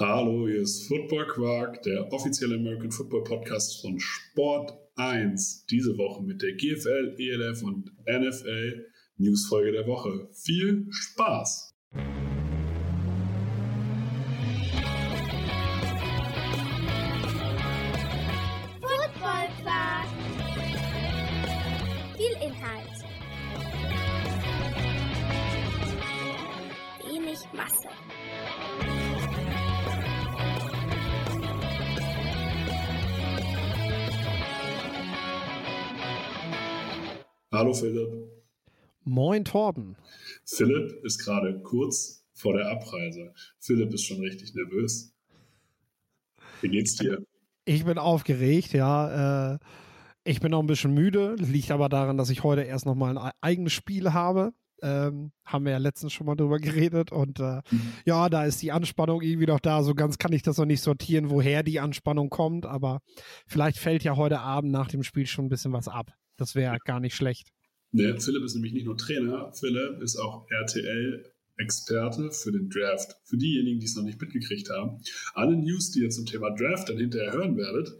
Hallo, hier ist Football Quark, der offizielle American Football Podcast von Sport 1. Diese Woche mit der GFL, ELF und NFL Newsfolge der Woche. Viel Spaß! Football Quark. Viel Inhalt. Wenig Masse. Hallo Philipp. Moin Torben. Philipp ist gerade kurz vor der Abreise. Philipp ist schon richtig nervös. Wie geht's dir? Ich bin aufgeregt, ja. Äh, ich bin auch ein bisschen müde. Liegt aber daran, dass ich heute erst nochmal ein eigenes Spiel habe. Ähm, haben wir ja letztens schon mal drüber geredet. Und äh, mhm. ja, da ist die Anspannung irgendwie noch da. So ganz kann ich das noch nicht sortieren, woher die Anspannung kommt. Aber vielleicht fällt ja heute Abend nach dem Spiel schon ein bisschen was ab. Das wäre gar nicht schlecht. Nee, Philipp ist nämlich nicht nur Trainer, Philipp ist auch RTL-Experte für den Draft. Für diejenigen, die es noch nicht mitgekriegt haben. Alle News, die ihr zum Thema Draft dann hinterher hören werdet,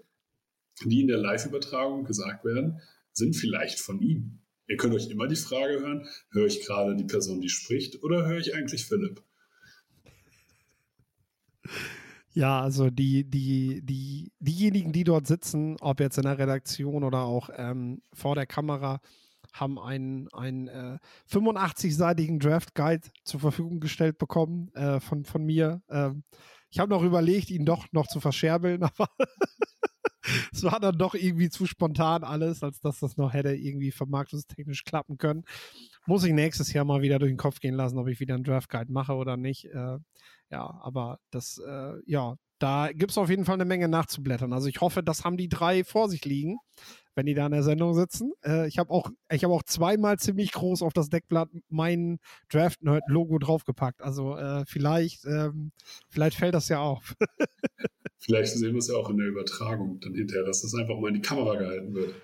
die in der Live-Übertragung gesagt werden, sind vielleicht von ihm. Ihr könnt euch immer die Frage hören, höre ich gerade die Person, die spricht, oder höre ich eigentlich Philipp? Ja, also die, die, die, diejenigen, die dort sitzen, ob jetzt in der Redaktion oder auch ähm, vor der Kamera, haben einen, einen äh, 85-seitigen Draft Guide zur Verfügung gestellt bekommen äh, von, von mir. Ähm, ich habe noch überlegt, ihn doch noch zu verscherbeln, aber es war dann doch irgendwie zu spontan alles, als dass das noch hätte irgendwie vermarktungstechnisch klappen können. Muss ich nächstes Jahr mal wieder durch den Kopf gehen lassen, ob ich wieder einen Draft Guide mache oder nicht. Äh, ja, aber das, äh, ja, da gibt es auf jeden Fall eine Menge nachzublättern. Also ich hoffe, das haben die drei vor sich liegen, wenn die da in der Sendung sitzen. Äh, ich habe auch, ich habe auch zweimal ziemlich groß auf das Deckblatt mein Draft Nerd Logo draufgepackt. Also äh, vielleicht, ähm, vielleicht fällt das ja auf. vielleicht sehen wir es ja auch in der Übertragung dann hinterher, dass das einfach mal in die Kamera gehalten wird.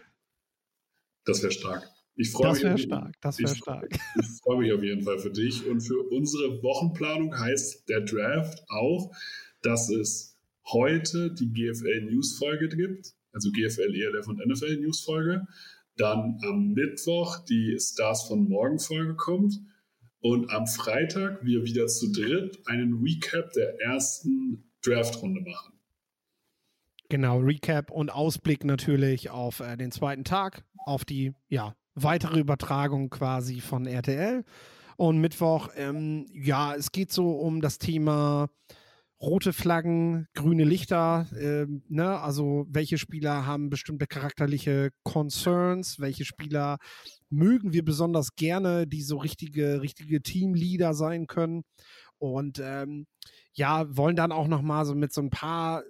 Das wäre stark. Ich freue mich. Das wäre stark, das wäre stark. Ich freue mich auf jeden Fall für dich und für unsere Wochenplanung heißt der Draft auch, dass es heute die GFL News Folge gibt, also GFL, ELF und NFL News Folge. Dann am Mittwoch die Stars von Morgen Folge kommt. Und am Freitag wir wieder zu dritt einen Recap der ersten Draft-Runde machen. Genau, Recap und Ausblick natürlich auf äh, den zweiten Tag, auf die ja, weitere Übertragung quasi von RTL. Und Mittwoch, ähm, ja, es geht so um das Thema rote Flaggen, grüne Lichter, äh, ne? Also welche Spieler haben bestimmte charakterliche Concerns, welche Spieler mögen wir besonders gerne, die so richtige, richtige Teamleader sein können. Und ähm, ja, wollen dann auch noch mal so mit so ein paar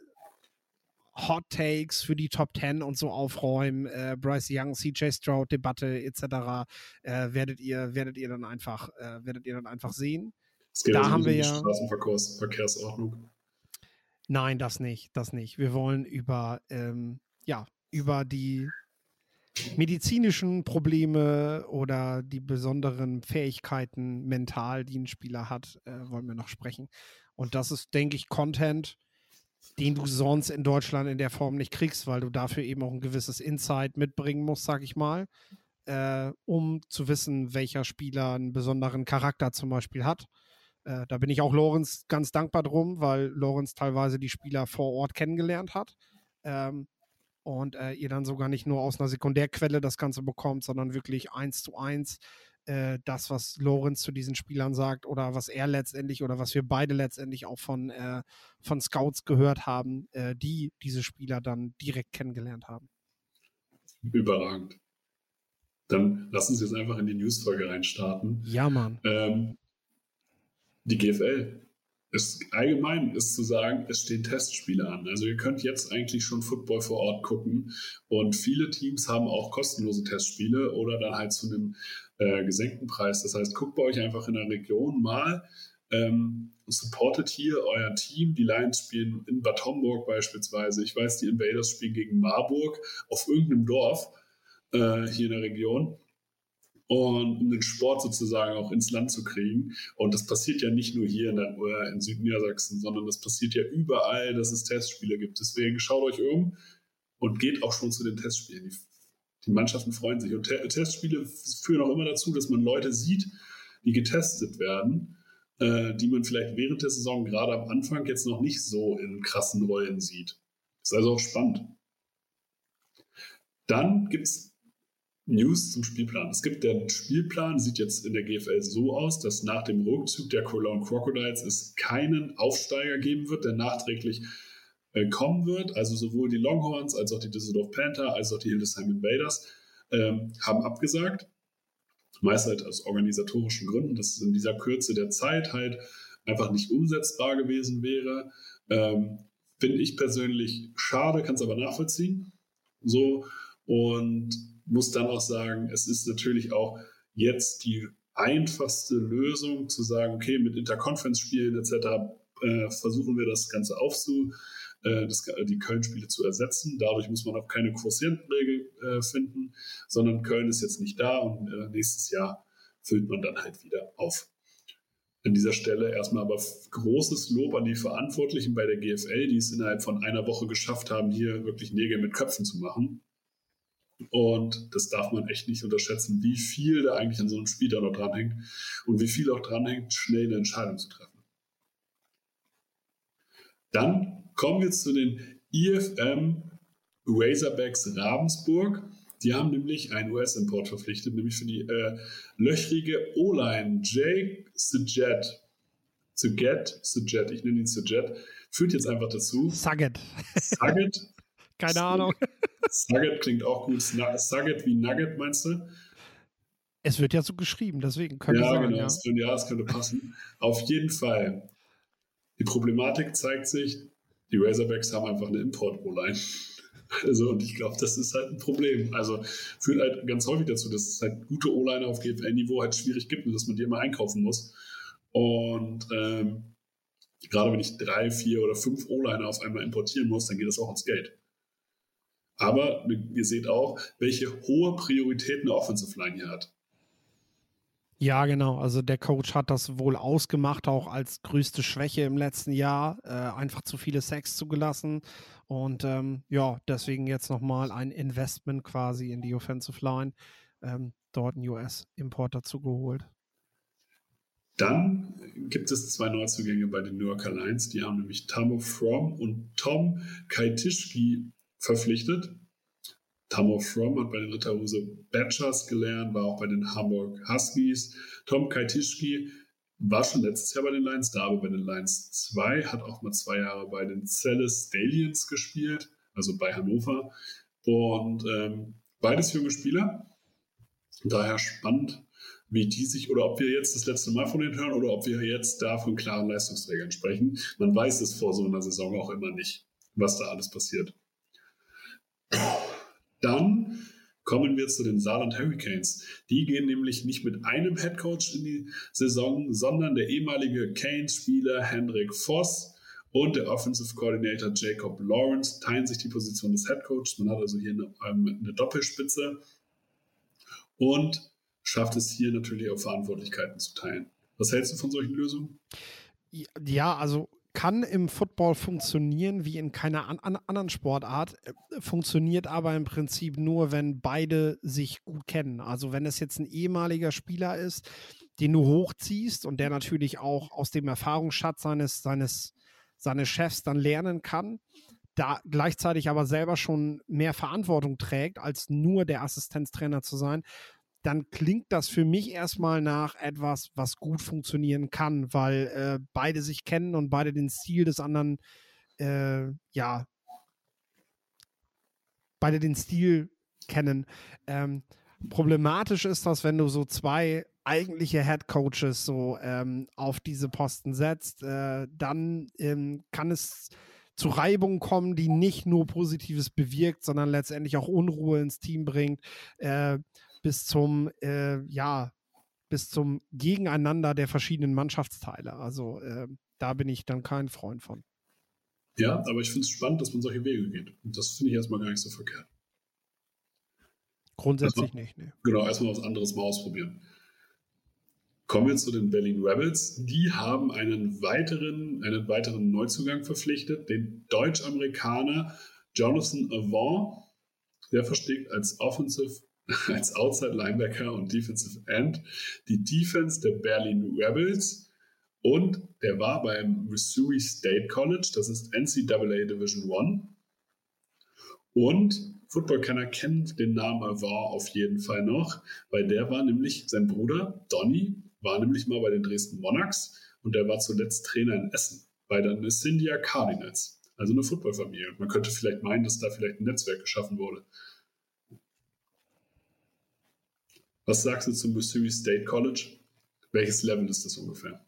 Hot Takes für die Top 10 und so aufräumen, äh, Bryce Young, CJ Stroud Debatte etc. Äh, werdet ihr werdet ihr dann einfach äh, werdet ihr dann einfach sehen. Es geht da also haben wir ja Straßenverkehrsordnung. Nein, das nicht, das nicht. Wir wollen über ähm, ja über die medizinischen Probleme oder die besonderen Fähigkeiten mental, die ein Spieler hat, äh, wollen wir noch sprechen. Und das ist, denke ich, Content, den du sonst in Deutschland in der Form nicht kriegst, weil du dafür eben auch ein gewisses Insight mitbringen musst, sag ich mal, äh, um zu wissen, welcher Spieler einen besonderen Charakter zum Beispiel hat. Äh, da bin ich auch Lorenz ganz dankbar drum, weil Lorenz teilweise die Spieler vor Ort kennengelernt hat. Ähm, und äh, ihr dann sogar nicht nur aus einer Sekundärquelle das Ganze bekommt, sondern wirklich eins zu eins äh, das, was Lorenz zu diesen Spielern sagt oder was er letztendlich oder was wir beide letztendlich auch von, äh, von Scouts gehört haben, äh, die diese Spieler dann direkt kennengelernt haben. Überragend. Dann lassen Sie jetzt einfach in die Newsfolge reinstarten. Ja, Mann. Ähm, die GFL. Es, allgemein ist zu sagen, es stehen Testspiele an. Also ihr könnt jetzt eigentlich schon Football vor Ort gucken und viele Teams haben auch kostenlose Testspiele oder dann halt zu einem äh, gesenkten Preis. Das heißt, guckt bei euch einfach in der Region mal, ähm, supportet hier euer Team. Die Lions spielen in Bad Homburg beispielsweise. Ich weiß, die Invaders spielen gegen Marburg auf irgendeinem Dorf äh, hier in der Region. und um den Sport sozusagen auch ins Land zu kriegen. Und das passiert ja nicht nur hier in, der, in Südniedersachsen, sondern das passiert ja überall, dass es Testspiele gibt. Deswegen schaut euch um und geht auch schon zu den Testspielen. Die, die Mannschaften freuen sich. Und Te Testspiele führen auch immer dazu, dass man Leute sieht, die getestet werden, äh, die man vielleicht während der Saison gerade am Anfang jetzt noch nicht so in krassen Rollen sieht. Ist also auch spannend. Dann gibt es News zum Spielplan. Es gibt der Spielplan, sieht jetzt in der GFL so aus, dass nach dem Rückzug der Cologne Crocodiles es keinen Aufsteiger geben wird, der nachträglich äh, kommen wird. Also sowohl die Longhorns als auch die Düsseldorf Panther als auch die Hildesheim Invaders ähm, haben abgesagt. Meist halt aus organisatorischen Gründen, dass es in dieser Kürze der Zeit halt einfach nicht umsetzbar gewesen wäre. Ähm, Finde ich persönlich schade, kann es aber nachvollziehen. So und muss dann auch sagen, es ist natürlich auch jetzt die einfachste Lösung zu sagen, okay, mit Interconference-Spielen etc. Äh, versuchen wir das Ganze aufzu, äh, das, die Köln-Spiele zu ersetzen. Dadurch muss man auch keine Quotientenregel äh, finden, sondern Köln ist jetzt nicht da und äh, nächstes Jahr füllt man dann halt wieder auf. An dieser Stelle erstmal aber großes Lob an die Verantwortlichen bei der GFL, die es innerhalb von einer Woche geschafft haben, hier wirklich Nägel mit Köpfen zu machen. Und das darf man echt nicht unterschätzen, wie viel da eigentlich an so einem Spiel da noch dranhängt und wie viel auch dranhängt, schnell eine Entscheidung zu treffen. Dann kommen wir zu den IFM Razorbacks Ravensburg. Die haben nämlich einen US-Import verpflichtet, nämlich für die äh, löchrige O-Line Jake Sujet. Sujet, Sujet, ich nenne ihn Sujet, führt jetzt einfach dazu. Saget. Saget. Keine Ahnung. Sugget klingt auch gut. Sugget wie Nugget, meinst du? Es wird ja so geschrieben, deswegen könnte ja, sein, genau, ja. Könnte, ja, das könnte passen. Auf jeden Fall. Die Problematik zeigt sich, die Razorbacks haben einfach eine Import-O-Line. Also, und ich glaube, das ist halt ein Problem. Also, führt halt ganz häufig dazu, dass es halt gute O-Liner auf GFL-Niveau halt schwierig gibt und dass man die immer einkaufen muss. Und ähm, gerade wenn ich drei, vier oder fünf O-Liner auf einmal importieren muss, dann geht das auch ins Geld. Aber ihr seht auch, welche hohe Priorität eine Offensive Line hier hat. Ja, genau. Also der Coach hat das wohl ausgemacht, auch als größte Schwäche im letzten Jahr, äh, einfach zu viele Sex zugelassen. Und ähm, ja, deswegen jetzt nochmal ein Investment quasi in die Offensive Line, ähm, dort einen US-Import dazu geholt. Dann gibt es zwei Neuzugänge bei den New Yorker Lions. Die haben nämlich Tamo From und Tom Kaitischki verpflichtet. Tamo From hat bei den Ritterhuse Badgers gelernt, war auch bei den Hamburg Huskies. Tom Kaitischki war schon letztes Jahr bei den Lions da, aber bei den Lions 2, hat auch mal zwei Jahre bei den Celles Stallions gespielt, also bei Hannover. Und ähm, beides junge Spieler. Daher spannend, wie die sich, oder ob wir jetzt das letzte Mal von denen hören oder ob wir jetzt da von klaren Leistungsträgern sprechen. Man weiß es vor so einer Saison auch immer nicht, was da alles passiert. Dann kommen wir zu den Saarland Hurricanes. Die gehen nämlich nicht mit einem Headcoach in die Saison, sondern der ehemalige Canes-Spieler Hendrik Voss und der Offensive Coordinator Jacob Lawrence teilen sich die Position des Headcoaches. Man hat also hier eine, ähm, eine Doppelspitze und schafft es hier natürlich auch Verantwortlichkeiten zu teilen. Was hältst du von solchen Lösungen? Ja, also kann im Football funktionieren wie in keiner an, an, anderen Sportart, äh, funktioniert aber im Prinzip nur, wenn beide sich gut kennen. Also wenn es jetzt ein ehemaliger Spieler ist, den du hochziehst und der natürlich auch aus dem Erfahrungsschatz seines, seines, seines Chefs dann lernen kann, da gleichzeitig aber selber schon mehr Verantwortung trägt, als nur der Assistenztrainer zu sein, dann klingt das für mich erstmal nach etwas, was gut funktionieren kann, weil äh, beide sich kennen und beide den Stil des anderen, äh, ja, beide den Stil kennen. Ähm, problematisch ist das, wenn du so zwei eigentliche Head Coaches so ähm, auf diese Posten setzt, äh, dann ähm, kann es zu Reibungen kommen, die nicht nur Positives bewirkt, sondern letztendlich auch Unruhe ins Team bringt. Äh, bis zum, äh, ja, bis zum Gegeneinander der verschiedenen Mannschaftsteile. Also äh, da bin ich dann kein Freund von. Ja, aber ich finde es spannend, dass man solche Wege geht. Und das finde ich erstmal gar nicht so verkehrt. Grundsätzlich erstmal, nicht, ne. Genau, erstmal was anderes mal ausprobieren. Kommen wir zu den Berlin Rebels. Die haben einen weiteren, einen weiteren Neuzugang verpflichtet, den Deutsch-Amerikaner Jonathan Avant. Der versteht als Offensive, als Outside Linebacker und Defensive End die Defense der Berlin Rebels. Und der war beim Missouri State College, das ist NCAA Division One. Und Footballkenner kennt den Namen Avant auf jeden Fall noch, weil der war nämlich, sein Bruder Donny war nämlich mal bei den Dresden Monarchs und der war zuletzt Trainer in Essen bei den Nessindia Cardinals. Also eine Footballfamilie. Man könnte vielleicht meinen, dass da vielleicht ein Netzwerk geschaffen wurde. Was sagst du zum Missouri State College? Welches Level ist das ungefähr?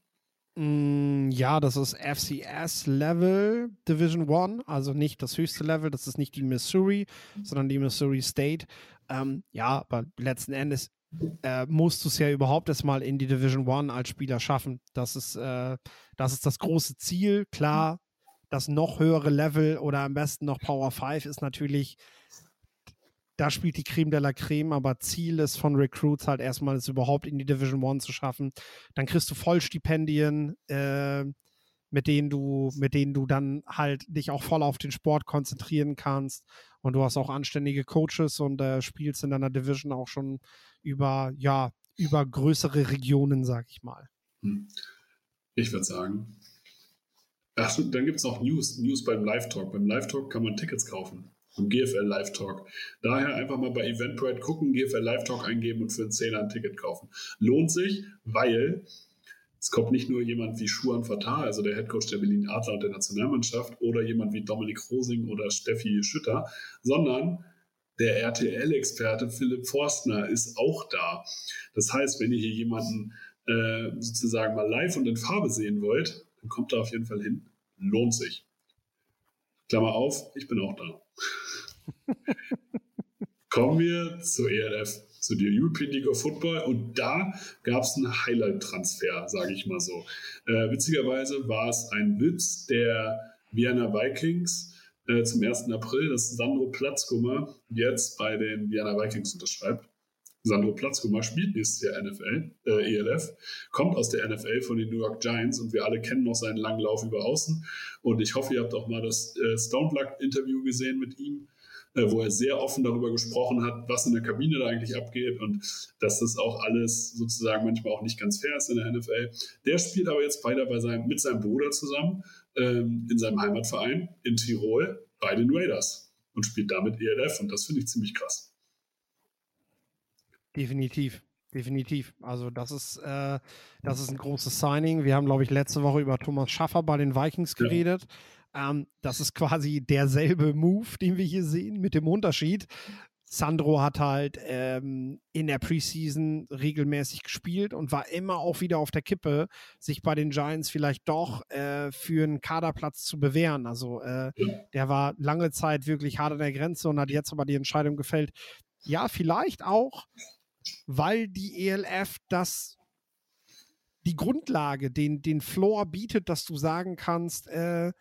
Mm, ja, das ist FCS Level Division One, also nicht das höchste Level, das ist nicht die Missouri, sondern die Missouri State. Ähm, ja, aber letzten Endes äh, musst du es ja überhaupt erstmal in die Division One als Spieler schaffen. Das ist, äh, das ist das große Ziel. Klar, das noch höhere Level oder am besten noch Power 5 ist natürlich, da spielt die Creme de la Creme, aber Ziel ist von Recruits halt erstmal, es überhaupt in die Division One zu schaffen. Dann kriegst du Vollstipendien, äh, mit denen du, mit denen du dann halt dich auch voll auf den Sport konzentrieren kannst. Und du hast auch anständige Coaches und äh, spielst in deiner Division auch schon über, ja, über größere Regionen, sag ich mal. Hm. Ich würde sagen. Ach, dann gibt es auch News, News beim Live-Talk. Beim Live-Talk kann man Tickets kaufen. Im GFL Live-Talk. Daher einfach mal bei Eventbrite gucken, GFL Live-Talk eingeben und für einen Zehner ein Ticket kaufen. Lohnt sich, weil es kommt nicht nur jemand wie Schuan Fatah, also der Headcoach der Berlin Adler und der Nationalmannschaft, oder jemand wie Dominik Rosing oder Steffi Schütter, sondern der RTL-Experte Philipp Forstner ist auch da. Das heißt, wenn ihr hier jemanden äh, sozusagen mal live und in Farbe sehen wollt, dann kommt da auf jeden Fall hin. Lohnt sich. Klammer auf, ich bin auch da. Kommen wir zur ELF zu der European League of Football und da gab es einen Highlight-Transfer, sage ich mal so. Äh, witzigerweise war es ein Witz der Vienna Vikings äh, zum 1. April, dass Sandro Platzgummer jetzt bei den Vienna Vikings unterschreibt. Sandro Platzgummer spielt nächstes Jahr NFL, äh, ELF, kommt aus der NFL von den New York Giants und wir alle kennen noch seinen langen Lauf über Außen. Und ich hoffe, ihr habt auch mal das äh, Stone Luck-Interview gesehen mit ihm äh, wo er sehr offen darüber gesprochen hat, was in der Kabine da eigentlich abgeht und dass das auch alles sozusagen manchmal auch nicht ganz fair ist in der NFL. Der spielt aber jetzt beide bei seinem, mit seinem Bruder zusammen ähm, in seinem Heimatverein in Tirol bei den Raiders und spielt damit ELF und das finde ich ziemlich krass. Definitiv. Definitiv. Also das ist, äh, das ist ein großes Signing. Wir haben, glaube ich, letzte Woche über Thomas Schaffer bei den Vikings geredet. Ja. Ähm, das ist quasi derselbe Move, den wir hier sehen, mit dem Unterschied. Sandro hat halt ähm, in der Preseason regelmäßig gespielt und war immer auch wieder auf der Kippe, sich bei den Giants vielleicht doch äh, für einen Kaderplatz zu bewähren. Also äh, der war lange Zeit wirklich hart an der Grenze und hat jetzt aber die Entscheidung gefällt. Ja, vielleicht auch, weil die ELF das die Grundlage, den, den Floor bietet, dass du sagen kannst, äh,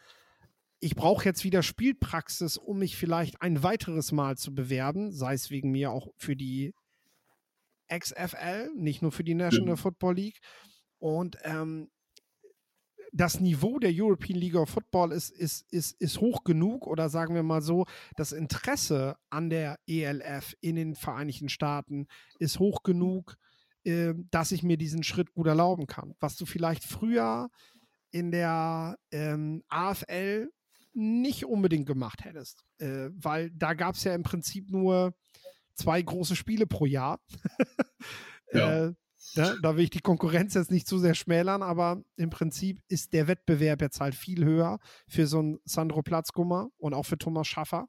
ich brauche jetzt wieder Spielpraxis, um mich vielleicht ein weiteres Mal zu bewerben, sei es wegen mir auch für die XFL, nicht nur für die National Football League. Und ähm, das Niveau der European League of Football ist, ist, ist, ist hoch genug oder sagen wir mal so, das Interesse an der ELF in den Vereinigten Staaten ist hoch genug, äh, dass ich mir diesen Schritt gut erlauben kann. Was du vielleicht früher in der ähm, AFL nicht unbedingt gemacht hättest. Äh, weil da gab es ja im Prinzip nur zwei große Spiele pro Jahr. ja. äh, ja, da will ich die Konkurrenz jetzt nicht zu sehr schmälern, aber im Prinzip ist der Wettbewerb jetzt halt viel höher für so einen Sandro Platzgummer und auch für Thomas Schaffer.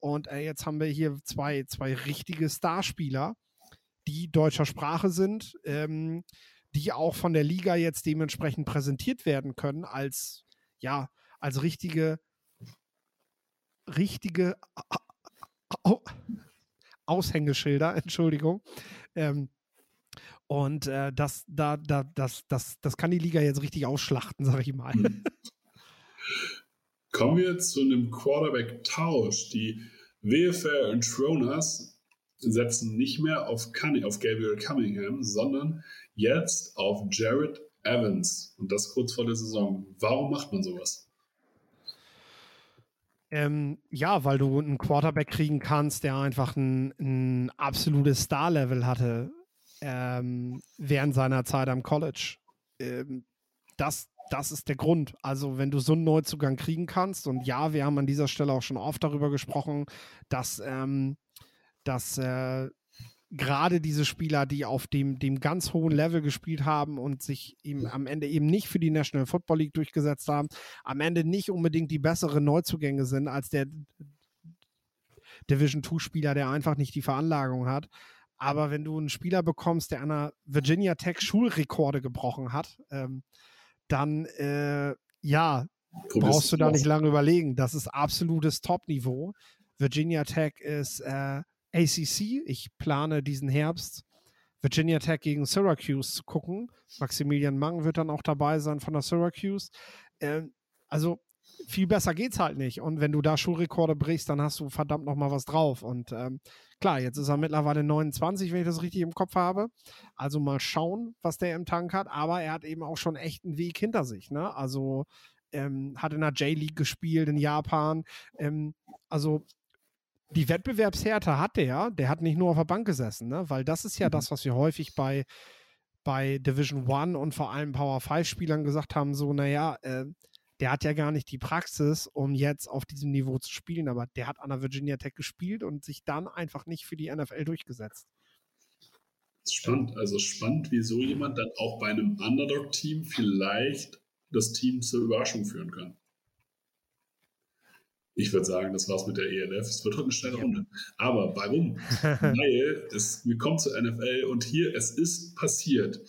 Und äh, jetzt haben wir hier zwei, zwei richtige Starspieler, die deutscher Sprache sind, ähm, die auch von der Liga jetzt dementsprechend präsentiert werden können als, ja, als richtige richtige Aushängeschilder, Entschuldigung. Ähm, und äh, das, da, da, das, das, das kann die Liga jetzt richtig ausschlachten, sag ich mal. Hm. Kommen wir zu einem Quarterback-Tausch. Die WFR Intronas setzen nicht mehr auf, Cunning, auf Gabriel Cunningham, sondern jetzt auf Jared Evans. Und das kurz vor der Saison. Warum macht man sowas? Ähm, ja, weil du einen Quarterback kriegen kannst, der einfach ein, ein absolutes Star-Level hatte ähm, während seiner Zeit am College. Ähm, das, das ist der Grund. Also, wenn du so einen Neuzugang kriegen kannst, und ja, wir haben an dieser Stelle auch schon oft darüber gesprochen, dass, ähm, dass äh, gerade diese Spieler, die auf dem, dem ganz hohen Level gespielt haben und sich eben am Ende eben nicht für die National Football League durchgesetzt haben, am Ende nicht unbedingt die besseren Neuzugänge sind als der Division 2 Spieler, der einfach nicht die Veranlagung hat. Aber wenn du einen Spieler bekommst, der an der Virginia Tech Schulrekorde gebrochen hat, ähm, dann äh, ja, brauchst du da nicht lange überlegen. Das ist absolutes Top-Niveau. Virginia Tech ist äh, ACC. Ich plane diesen Herbst Virginia Tech gegen Syracuse zu gucken. Maximilian Mang wird dann auch dabei sein von der Syracuse. Ähm, also viel besser geht's halt nicht. Und wenn du da Schulrekorde brichst, dann hast du verdammt noch mal was drauf. Und ähm, klar, jetzt ist er mittlerweile 29, wenn ich das richtig im Kopf habe. Also mal schauen, was der im Tank hat. Aber er hat eben auch schon echt einen Weg hinter sich. Ne? Also ähm, hat in der J-League gespielt in Japan. Ähm, also die Wettbewerbshärte hat der, der hat nicht nur auf der Bank gesessen, ne? weil das ist ja mhm. das, was wir häufig bei, bei Division One und vor allem Power 5 Spielern gesagt haben, so, naja, äh, der hat ja gar nicht die Praxis, um jetzt auf diesem Niveau zu spielen, aber der hat an der Virginia Tech gespielt und sich dann einfach nicht für die NFL durchgesetzt. Spannend, also spannend, wie so jemand dann auch bei einem Underdog-Team vielleicht das Team zur Überraschung führen kann. Ich würde sagen, das war's mit der ELF. Es wird heute eine schnelle Runde. Aber warum? Weil es, wir kommen zur NFL und hier, es ist passiert.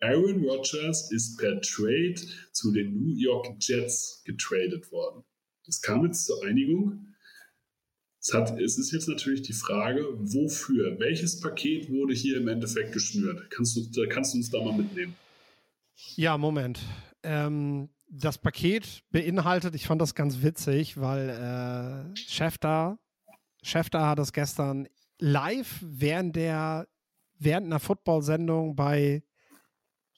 Aaron Rodgers ist per Trade zu den New York Jets getradet worden. Es kam jetzt zur Einigung. Es, hat, es ist jetzt natürlich die Frage, wofür? Welches Paket wurde hier im Endeffekt geschnürt? Kannst du, kannst du uns da mal mitnehmen? Ja, Moment. Ähm, das Paket beinhaltet, ich fand das ganz witzig, weil äh, Schäfter hat das gestern live während der während einer Football-Sendung bei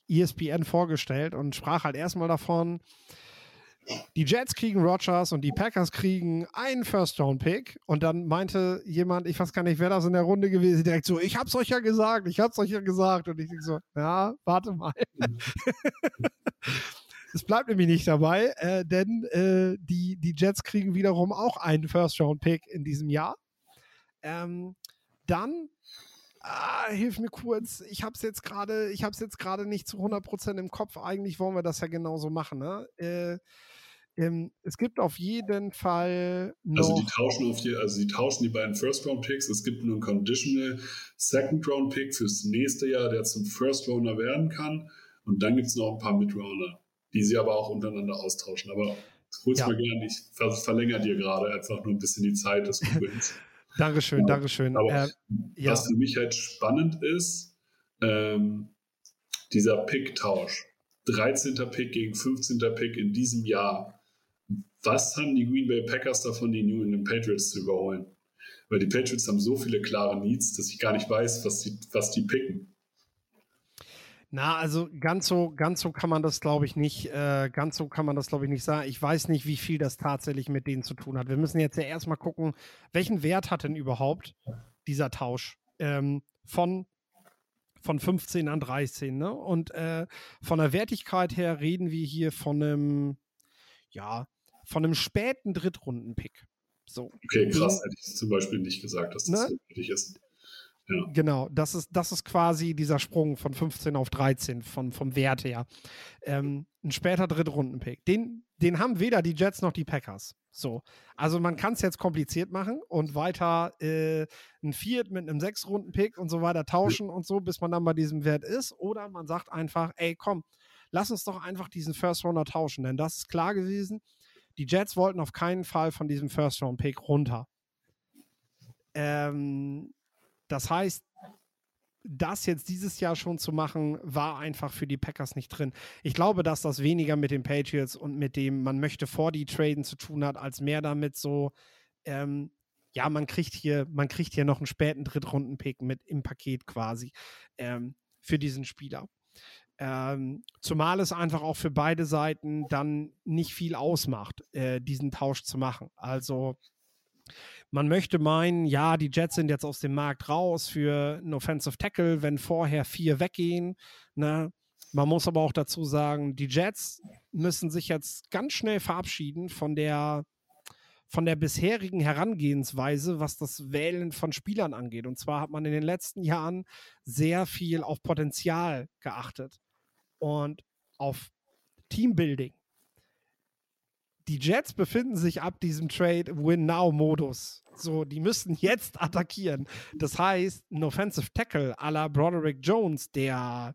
ESPN vorgestellt und sprach halt erstmal davon, die Jets kriegen Rogers und die Packers kriegen einen First-Round-Pick. Und dann meinte jemand, ich weiß gar nicht, wer das in der Runde gewesen ist, direkt so, ich hab's euch ja gesagt, ich hab's euch ja gesagt. Und ich denke so, ja, warte mal. Es bleibt nämlich nicht dabei, äh, denn äh, die, die Jets kriegen wiederum auch einen First-Round-Pick in diesem Jahr. Ähm, dann Ah, hilf mir kurz. Ich habe es jetzt gerade, ich habe es jetzt gerade nicht zu 100% im Kopf. Eigentlich wollen wir das ja genauso machen. Ne? Äh, ähm, es gibt auf jeden Fall noch Also die tauschen auf die, also die tauschen die beiden First-Round-Picks. Es gibt nur einen Conditional Second-Round-Pick fürs nächste Jahr, der zum First-Rounder werden kann. Und dann gibt es noch ein paar Mid-Rounder die sie aber auch untereinander austauschen. Aber hol's ja. mir gerne, ich ver verlängere dir gerade einfach nur ein bisschen die Zeit des Gewinns. Dankeschön, ja. Dankeschön. Aber äh, ja. was für mich halt spannend ist, ähm, dieser Pick-Tausch. 13. Pick gegen 15. Pick in diesem Jahr. Was haben die Green Bay Packers davon, die New England Patriots zu überholen? Weil die Patriots haben so viele klare Needs, dass ich gar nicht weiß, was die, was die picken. Na, also ganz so, ganz so kann man das, glaube ich, nicht, äh, ganz so kann man das, glaube ich, nicht sagen. Ich weiß nicht, wie viel das tatsächlich mit denen zu tun hat. Wir müssen jetzt ja erstmal gucken, welchen Wert hat denn überhaupt dieser Tausch ähm, von, von 15 an 13, ne? Und äh, von der Wertigkeit her reden wir hier von einem, ja, von einem späten Drittrunden-Pick. So. Okay, krass, hätte ich zum Beispiel nicht gesagt, dass das ne? so wichtig ist. Ja. Genau, das ist, das ist quasi dieser Sprung von 15 auf 13 von, vom Wert her. Ähm, ein später Drittrunden-Pick. Den, den haben weder die Jets noch die Packers. So. Also man kann es jetzt kompliziert machen und weiter äh, ein Viert mit einem Sechs-Runden-Pick und so weiter tauschen und so, bis man dann bei diesem Wert ist. Oder man sagt einfach, ey, komm, lass uns doch einfach diesen First-Rounder tauschen, denn das ist klar gewesen. Die Jets wollten auf keinen Fall von diesem First-Round-Pick runter. Ähm, das heißt, das jetzt dieses Jahr schon zu machen, war einfach für die Packers nicht drin. Ich glaube, dass das weniger mit den Patriots und mit dem, man möchte vor die Traden zu tun hat, als mehr damit so, ähm, ja, man kriegt hier, man kriegt hier noch einen späten Drittrunden-Pick mit im Paket quasi ähm, für diesen Spieler. Ähm, zumal es einfach auch für beide Seiten dann nicht viel ausmacht, äh, diesen Tausch zu machen. Also man möchte meinen, ja, die Jets sind jetzt aus dem Markt raus für einen Offensive Tackle, wenn vorher vier weggehen. Ne? Man muss aber auch dazu sagen, die Jets müssen sich jetzt ganz schnell verabschieden von der von der bisherigen Herangehensweise, was das Wählen von Spielern angeht. Und zwar hat man in den letzten Jahren sehr viel auf Potenzial geachtet und auf Teambuilding. Die Jets befinden sich ab diesem Trade Win-Now-Modus. So, die müssen jetzt attackieren. Das heißt, ein Offensive Tackle à la Broderick Jones, der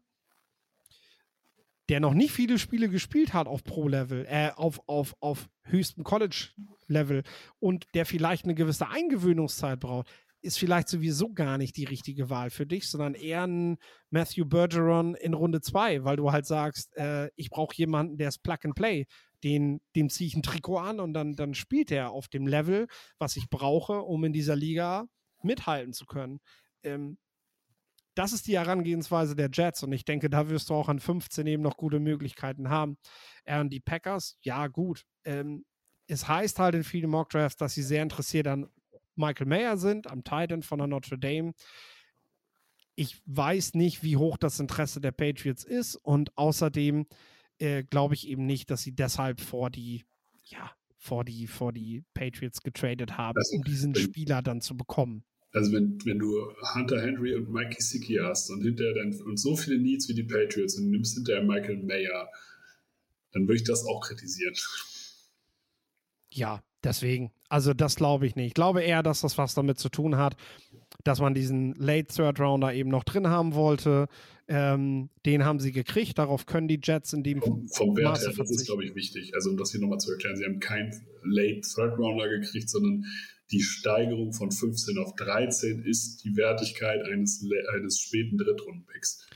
der noch nicht viele Spiele gespielt hat auf Pro-Level, äh, auf, auf, auf höchstem College-Level und der vielleicht eine gewisse Eingewöhnungszeit braucht, ist vielleicht sowieso gar nicht die richtige Wahl für dich, sondern eher ein Matthew Bergeron in Runde 2, weil du halt sagst, äh, ich brauche jemanden, der ist Plug and Play. Den, dem ziehe ich ein Trikot an und dann, dann spielt er auf dem Level, was ich brauche, um in dieser Liga mithalten zu können. Ähm, das ist die Herangehensweise der Jets und ich denke, da wirst du auch an 15 eben noch gute Möglichkeiten haben. Äh, die Packers, ja gut. Ähm, es heißt halt in vielen Mock Drafts, dass sie sehr interessiert an Michael Mayer sind, am Titan von der Notre Dame. Ich weiß nicht, wie hoch das Interesse der Patriots ist und außerdem äh, glaube ich eben nicht, dass sie deshalb vor die, ja, vor die, vor die Patriots getradet haben, also, um diesen Spieler dann zu bekommen. Also wenn, wenn du Hunter Henry und Mike Gesicki hast und hinterher dann und so viele Needs wie die Patriots und nimmst hinterher Michael Mayer, dann würde ich das auch kritisieren. Ja, deswegen. Also das glaube ich nicht. Ich glaube eher, dass das was damit zu tun hat, dass man diesen Late Third Rounder eben noch drin haben wollte. Ähm, den haben sie gekriegt. Darauf können die Jets in dem vom, vom Wert her, das ist glaube ich wichtig. Also um das hier nochmal zu erklären, sie haben keinen Late Third Rounder gekriegt, sondern die Steigerung von 15 auf 13 ist die Wertigkeit eines, eines späten Drittrundenpicks.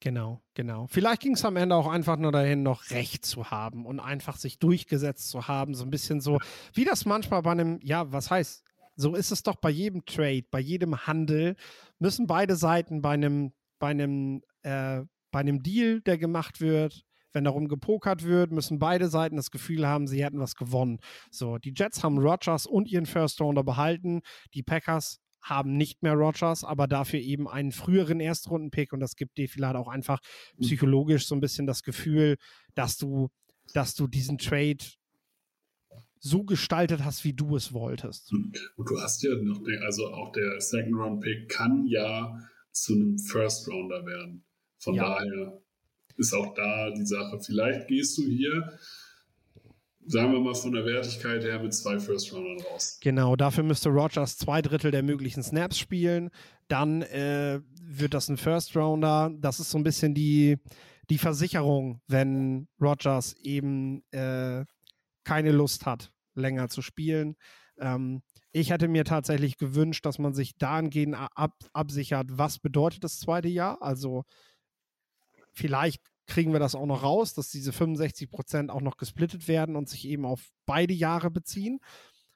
Genau, genau. Vielleicht ging es am Ende auch einfach nur dahin, noch Recht zu haben und einfach sich durchgesetzt zu haben. So ein bisschen so, wie das manchmal bei einem, ja, was heißt, so ist es doch bei jedem Trade, bei jedem Handel, müssen beide Seiten bei einem, bei einem, äh, bei einem Deal, der gemacht wird, wenn darum gepokert wird, müssen beide Seiten das Gefühl haben, sie hätten was gewonnen. So, die Jets haben Rogers und ihren First Rounder behalten. Die Packers haben nicht mehr Rogers, aber dafür eben einen früheren Erstrunden-Pick und das gibt dir vielleicht auch einfach mhm. psychologisch so ein bisschen das Gefühl, dass du, dass du diesen Trade so gestaltet hast, wie du es wolltest. Und du hast ja noch, den, also auch der Second-Round-Pick kann ja zu einem First-Rounder werden. Von ja. daher ist auch da die Sache. Vielleicht gehst du hier sagen wir mal von der Wertigkeit her mit zwei First Roundern raus. Genau, dafür müsste Rogers zwei Drittel der möglichen Snaps spielen. Dann äh, wird das ein First Rounder. Das ist so ein bisschen die, die Versicherung, wenn Rogers eben äh, keine Lust hat, länger zu spielen. Ähm, ich hätte mir tatsächlich gewünscht, dass man sich dahingehend ab, absichert, was bedeutet das zweite Jahr. Also vielleicht kriegen wir das auch noch raus, dass diese 65 Prozent auch noch gesplittet werden und sich eben auf beide Jahre beziehen.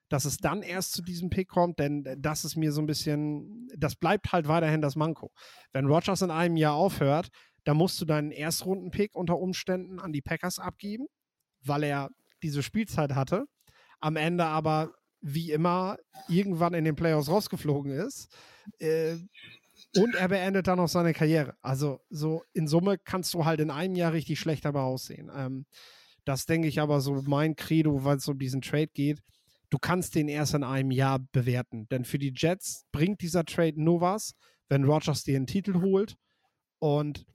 Dass es dann erst zu diesem Pick kommt, denn das ist mir so ein bisschen, das bleibt halt weiterhin das Manko. Wenn Rogers in einem Jahr aufhört, dann musst du deinen Erstrunden-Pick unter Umständen an die Packers abgeben, weil er diese Spielzeit hatte. Am Ende aber wie immer irgendwann in den Playoffs rausgeflogen ist. Äh, und er beendet dann noch seine Karriere. Also so in Summe kannst du halt in einem Jahr richtig schlecht dabei aussehen. Ähm, das denke ich aber so mein Credo, weil es um diesen Trade geht. Du kannst den erst in einem Jahr bewerten. Denn für die Jets bringt dieser Trade nur was, wenn Rogers dir einen Titel holt. Und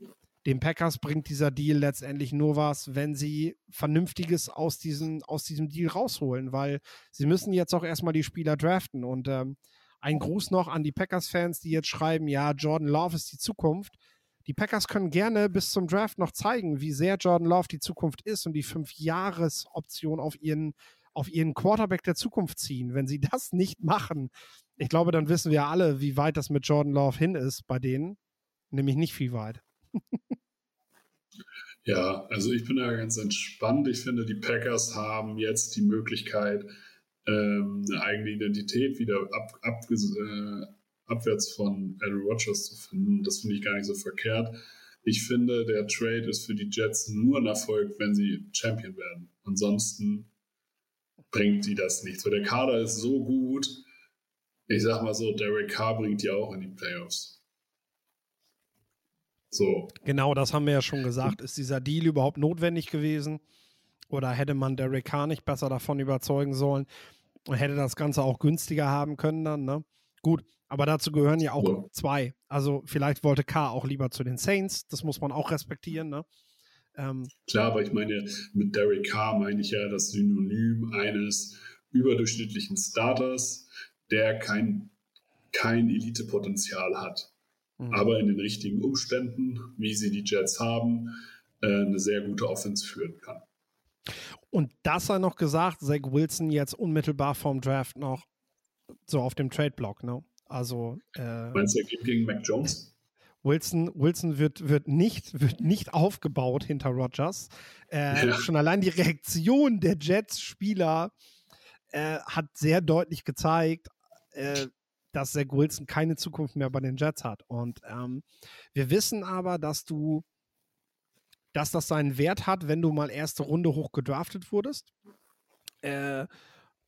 den Packers bringt dieser Deal letztendlich nur was, wenn sie Vernünftiges aus, diesen, aus diesem Deal rausholen, weil sie müssen jetzt auch erstmal die Spieler draften. Und ähm, ein Gruß noch an die Packers-Fans, die jetzt schreiben, ja, Jordan Love ist die Zukunft. Die Packers können gerne bis zum Draft noch zeigen, wie sehr Jordan Love die Zukunft ist und die Fünf-Jahres-Option auf ihren, auf ihren Quarterback der Zukunft ziehen. Wenn sie das nicht machen, ich glaube, dann wissen wir alle, wie weit das mit Jordan Love hin ist bei denen. Nämlich nicht viel weit. ja, also ich bin da ganz entspannt. Ich finde, die Packers haben jetzt die Möglichkeit, ähm, eine eigene Identität wieder ab, ab, äh, abwärts von Aaron Rodgers zu finden. Das finde ich gar nicht so verkehrt. Ich finde, der Trade ist für die Jets nur ein Erfolg, wenn sie Champion werden. Ansonsten bringt die das nicht. So, der Kader ist so gut. Ich sag mal so, Derek Carr bringt die auch in die Playoffs. So. Genau, das haben wir ja schon gesagt. Ist dieser Deal überhaupt notwendig gewesen? Oder hätte man Derek Carr nicht besser davon überzeugen sollen? Und hätte das Ganze auch günstiger haben können dann, ne? Gut, aber dazu gehören ja auch ja. zwei. Also vielleicht wollte K auch lieber zu den Saints. Das muss man auch respektieren. Ne? Ähm, Klar, aber ich meine, mit Derek Carr meine ich ja das Synonym eines überdurchschnittlichen Starters, der kein, kein Elite-Potenzial hat. Mhm. Aber in den richtigen Umständen, wie sie die Jets haben, äh, eine sehr gute Offense führen kann. Und das sei noch gesagt, Zach Wilson jetzt unmittelbar vorm Draft noch so auf dem Trade-Block, ne? Also. Äh, Meinst du, er geht gegen Mac Jones? Wilson, Wilson wird, wird, nicht, wird nicht aufgebaut hinter Rogers. Äh, ja. Schon allein die Reaktion der Jets-Spieler äh, hat sehr deutlich gezeigt, äh, dass Zach Wilson keine Zukunft mehr bei den Jets hat. Und ähm, wir wissen aber, dass du, dass das seinen Wert hat, wenn du mal erste Runde hoch gedraftet wurdest. Äh,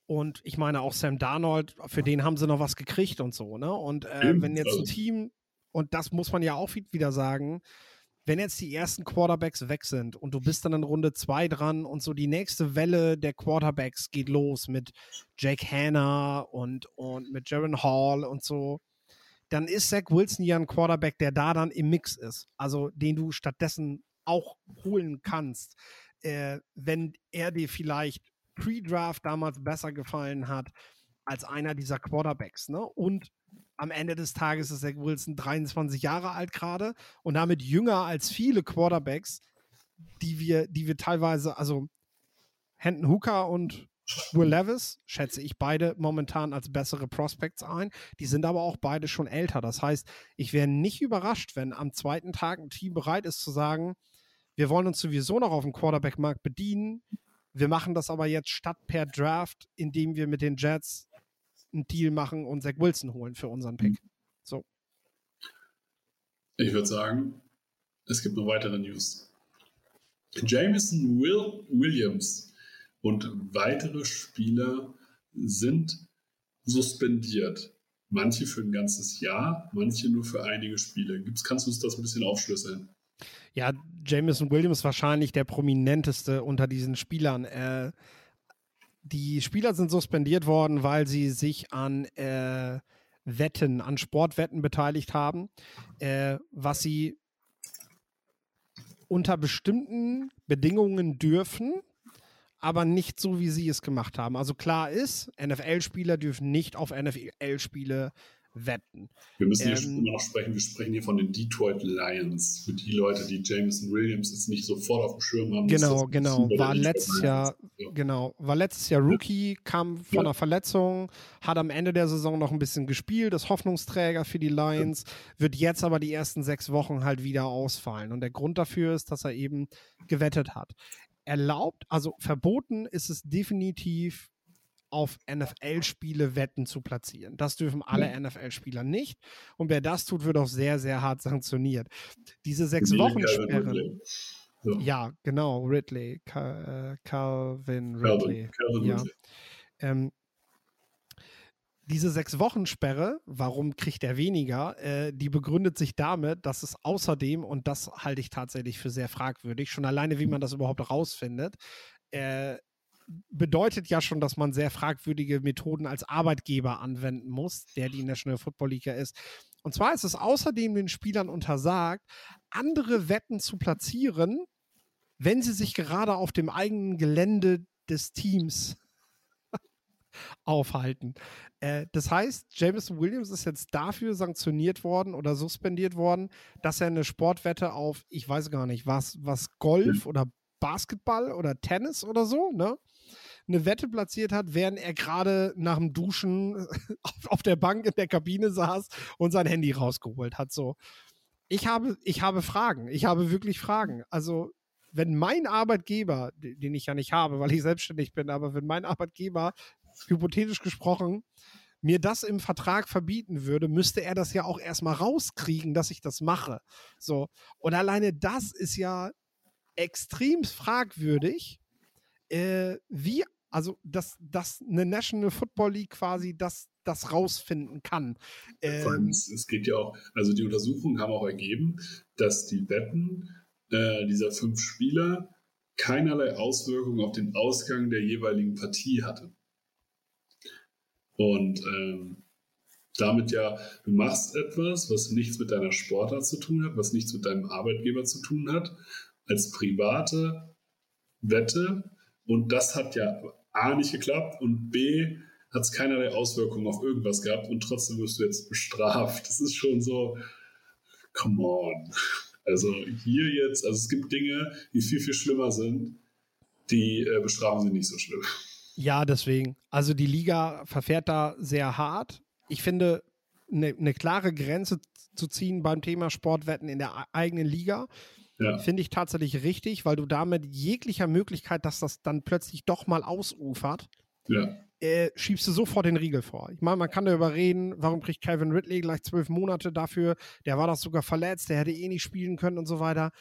und ich meine auch Sam Darnold, für den haben sie noch was gekriegt und so, ne? Und äh, wenn jetzt ein Team, und das muss man ja auch wieder sagen, wenn jetzt die ersten Quarterbacks weg sind und du bist dann in Runde zwei dran und so die nächste Welle der Quarterbacks geht los mit Jake Hanna und, und mit Jaron Hall und so, dann ist Zach Wilson ja ein Quarterback, der da dann im Mix ist. Also den du stattdessen auch holen kannst, äh, wenn er dir vielleicht Pre-Draft damals besser gefallen hat als einer dieser Quarterbacks. Ne? Und am Ende des Tages ist Zach Wilson 23 Jahre alt gerade und damit jünger als viele Quarterbacks, die wir, die wir teilweise, also Hendon Hooker und Will Levis schätze ich beide momentan als bessere Prospects ein. Die sind aber auch beide schon älter. Das heißt, ich wäre nicht überrascht, wenn am zweiten Tag ein Team bereit ist zu sagen, wir wollen uns sowieso noch auf dem Quarterback-Markt bedienen. Wir machen das aber jetzt statt per Draft, indem wir mit den Jets einen Deal machen und Zach Wilson holen für unseren Pick. So. Ich würde sagen, es gibt noch weitere News. Jameson Will Williams und weitere Spieler sind suspendiert. Manche für ein ganzes Jahr, manche nur für einige Spiele. Gibt's, kannst du uns das ein bisschen aufschlüsseln? Ja, Jameson Williams wahrscheinlich der prominenteste unter diesen Spielern. Äh, die Spieler sind suspendiert worden, weil sie sich an äh, Wetten, an Sportwetten beteiligt haben, äh, was sie unter bestimmten Bedingungen dürfen, aber nicht so, wie sie es gemacht haben. Also klar ist, NFL-Spieler dürfen nicht auf NFL-Spiele wetten. Wir müssen hier ähm, immer noch sprechen, wir sprechen hier von den Detroit Lions. Für die Leute, die Jameson Williams jetzt nicht sofort auf dem Schirm haben. Genau, genau. War letztes Jahr, ja. genau, war letztes Jahr Rookie, kam von ja. einer Verletzung, hat am Ende der Saison noch ein bisschen gespielt, ist Hoffnungsträger für die Lions, ja. wird jetzt aber die ersten sechs Wochen halt wieder ausfallen. Und der Grund dafür ist, dass er eben gewettet hat. Erlaubt, also verboten ist es definitiv auf NFL-Spiele Wetten zu platzieren. Das dürfen alle mhm. NFL-Spieler nicht. Und wer das tut, wird auch sehr, sehr hart sanktioniert. Diese sechs Wochen Sperre. So. Ja, genau, Ridley, Cal, äh, Calvin Ridley. Calvin, Calvin ja. Ähm, diese sechs Wochen Sperre, warum kriegt er weniger? Äh, die begründet sich damit, dass es außerdem, und das halte ich tatsächlich für sehr fragwürdig, schon alleine, wie man das überhaupt rausfindet, äh, bedeutet ja schon, dass man sehr fragwürdige Methoden als Arbeitgeber anwenden muss, der die National Football League ist. Und zwar ist es außerdem den Spielern untersagt, andere Wetten zu platzieren, wenn sie sich gerade auf dem eigenen Gelände des Teams aufhalten. Äh, das heißt, Jameson Williams ist jetzt dafür sanktioniert worden oder suspendiert worden, dass er eine Sportwette auf, ich weiß gar nicht, was, was Golf oder Basketball oder Tennis oder so, ne? Eine Wette platziert hat, während er gerade nach dem Duschen auf, der Bank in der Kabine saß und sein Handy rausgeholt hat. So, ich habe, ich habe Fragen. Ich habe wirklich Fragen. Also, wenn mein Arbeitgeber, den ich ja nicht habe, weil ich selbstständig bin, aber wenn mein Arbeitgeber hypothetisch gesprochen, mir das im Vertrag verbieten würde, müsste er das ja auch erstmal rauskriegen, dass ich das mache. So. Und alleine das ist ja extrem fragwürdig, äh, wie, also, dass, dass eine National Football League quasi das, das rausfinden kann. Ähm, es geht ja auch, also die Untersuchungen haben auch ergeben, dass die Wetten äh, dieser fünf Spieler keinerlei Auswirkungen auf den Ausgang der jeweiligen Partie hatte. Und ähm, damit ja, du machst etwas, was nichts mit deiner Sportart zu tun hat, was nichts mit deinem Arbeitgeber zu tun hat, als private Wette. Und das hat ja A nicht geklappt und B hat es keinerlei Auswirkungen auf irgendwas gehabt und trotzdem wirst du jetzt bestraft. Das ist schon so, come on. Also hier jetzt, also es gibt Dinge, die viel, viel schlimmer sind, die äh, bestrafen sie nicht so schlimm. Ja, deswegen. Also die Liga verfährt da sehr hart. Ich finde, eine ne klare Grenze zu ziehen beim Thema Sportwetten in der eigenen Liga, ja. finde ich tatsächlich richtig, weil du damit jeglicher Möglichkeit, dass das dann plötzlich doch mal ausufert, ja. äh, schiebst du sofort den Riegel vor. Ich meine, man kann darüber reden, warum kriegt Calvin Ridley gleich zwölf Monate dafür, der war das sogar verletzt, der hätte eh nicht spielen können und so weiter.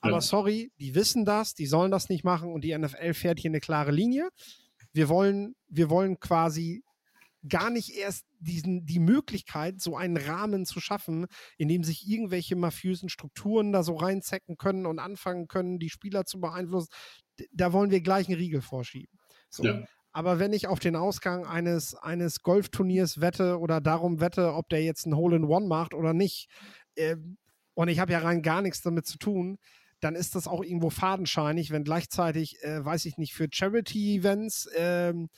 Aber ja. sorry, die wissen das, die sollen das nicht machen und die NFL fährt hier eine klare Linie wir wollen, wir wollen quasi gar nicht erst diesen, die Möglichkeit, so einen Rahmen zu schaffen, in dem sich irgendwelche mafiösen Strukturen da so reinzecken können und anfangen können, die Spieler zu beeinflussen. Da wollen wir gleich einen Riegel vorschieben. So. Ja. Aber wenn ich auf den Ausgang eines, eines Golfturniers wette oder darum wette, ob der jetzt ein Hole-in-One macht oder nicht, äh, und ich habe ja rein gar nichts damit zu tun, dann ist das auch irgendwo fadenscheinig, wenn gleichzeitig, äh, weiß ich nicht, für Charity-Events ähm,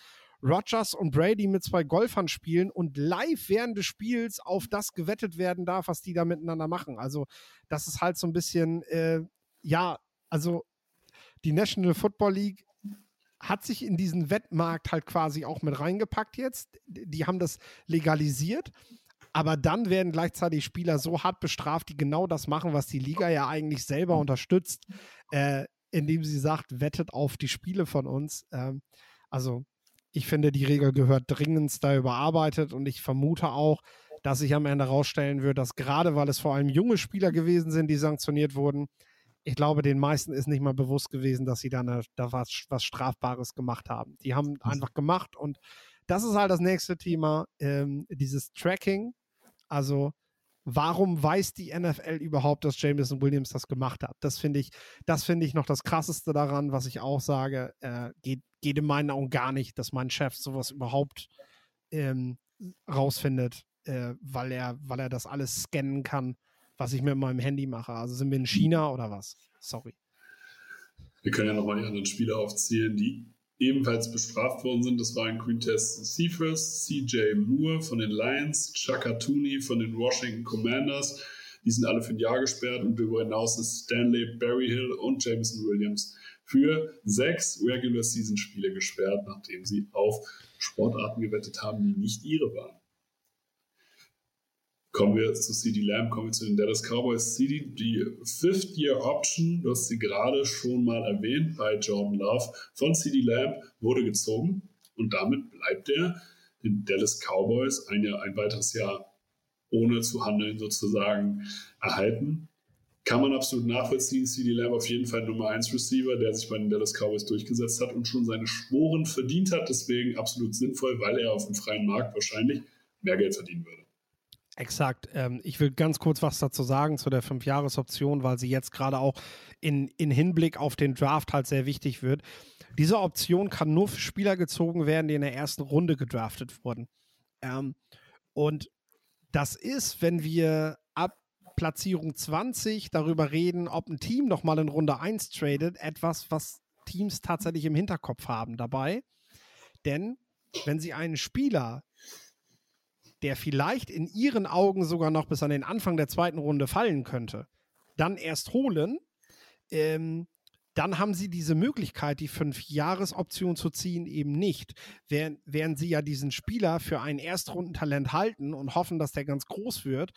Rogers und Brady mit zwei Golfern spielen und live während des Spiels auf das gewettet werden darf, was die da miteinander machen. Also, das ist halt so ein bisschen, äh, ja, also die National Football League hat sich in diesen Wettmarkt halt quasi auch mit reingepackt jetzt. Die haben das legalisiert. Aber dann werden gleichzeitig Spieler so hart bestraft, die genau das machen, was die Liga ja eigentlich selber unterstützt, äh, indem sie sagt, wettet auf die Spiele von uns. Ähm, also ich finde, die Regel gehört dringend da überarbeitet und ich vermute auch, dass sich am Ende herausstellen wird, dass gerade weil es vor allem junge Spieler gewesen sind, die sanktioniert wurden, ich glaube, den meisten ist nicht mal bewusst gewesen, dass sie da, eine, da was, was Strafbares gemacht haben. Die haben einfach gemacht und das ist halt das nächste Thema, ähm, dieses Tracking also warum weiß die NFL überhaupt, dass Jameson Williams das gemacht hat? Das finde ich, das finde ich noch das krasseste daran, was ich auch sage, äh, geht, geht in meinen Augen gar nicht, dass mein Chef sowas überhaupt ähm, rausfindet, äh, weil er, weil er das alles scannen kann, was ich mit meinem Handy mache. Also sind wir in China oder was? Sorry. Wir können ja nochmal die anderen Spiele aufzählen, die ebenfalls bestraft worden sind. Das waren Quintess Cephas, CJ Moore von den Lions, Chaka Tooney von den Washington Commanders. Die sind alle für ein Jahr gesperrt und darüber hinaus ist Stanley Berryhill und Jameson Williams für sechs Regular Season Spiele gesperrt, nachdem sie auf Sportarten gewettet haben, die nicht ihre waren. Kommen wir zu CD Lamb, kommen wir zu den Dallas Cowboys. CD, die Fifth Year Option, du hast sie gerade schon mal erwähnt bei Jordan Love, von CD Lamb wurde gezogen und damit bleibt er den Dallas Cowboys ein, Jahr, ein weiteres Jahr ohne zu handeln sozusagen erhalten. Kann man absolut nachvollziehen. CD Lamb auf jeden Fall Nummer 1 Receiver, der sich bei den Dallas Cowboys durchgesetzt hat und schon seine Sporen verdient hat. Deswegen absolut sinnvoll, weil er auf dem freien Markt wahrscheinlich mehr Geld verdienen würde. Exakt. Ähm, ich will ganz kurz was dazu sagen zu der Fünfjahresoption, weil sie jetzt gerade auch in, in Hinblick auf den Draft halt sehr wichtig wird. Diese Option kann nur für Spieler gezogen werden, die in der ersten Runde gedraftet wurden. Ähm, und das ist, wenn wir ab Platzierung 20 darüber reden, ob ein Team nochmal in Runde 1 tradet, etwas, was Teams tatsächlich im Hinterkopf haben dabei. Denn wenn sie einen Spieler der vielleicht in ihren Augen sogar noch bis an den Anfang der zweiten Runde fallen könnte, dann erst holen, ähm, dann haben sie diese Möglichkeit, die Fünf-Jahres-Option zu ziehen, eben nicht. Während, während sie ja diesen Spieler für ein Erstrundentalent halten und hoffen, dass der ganz groß wird,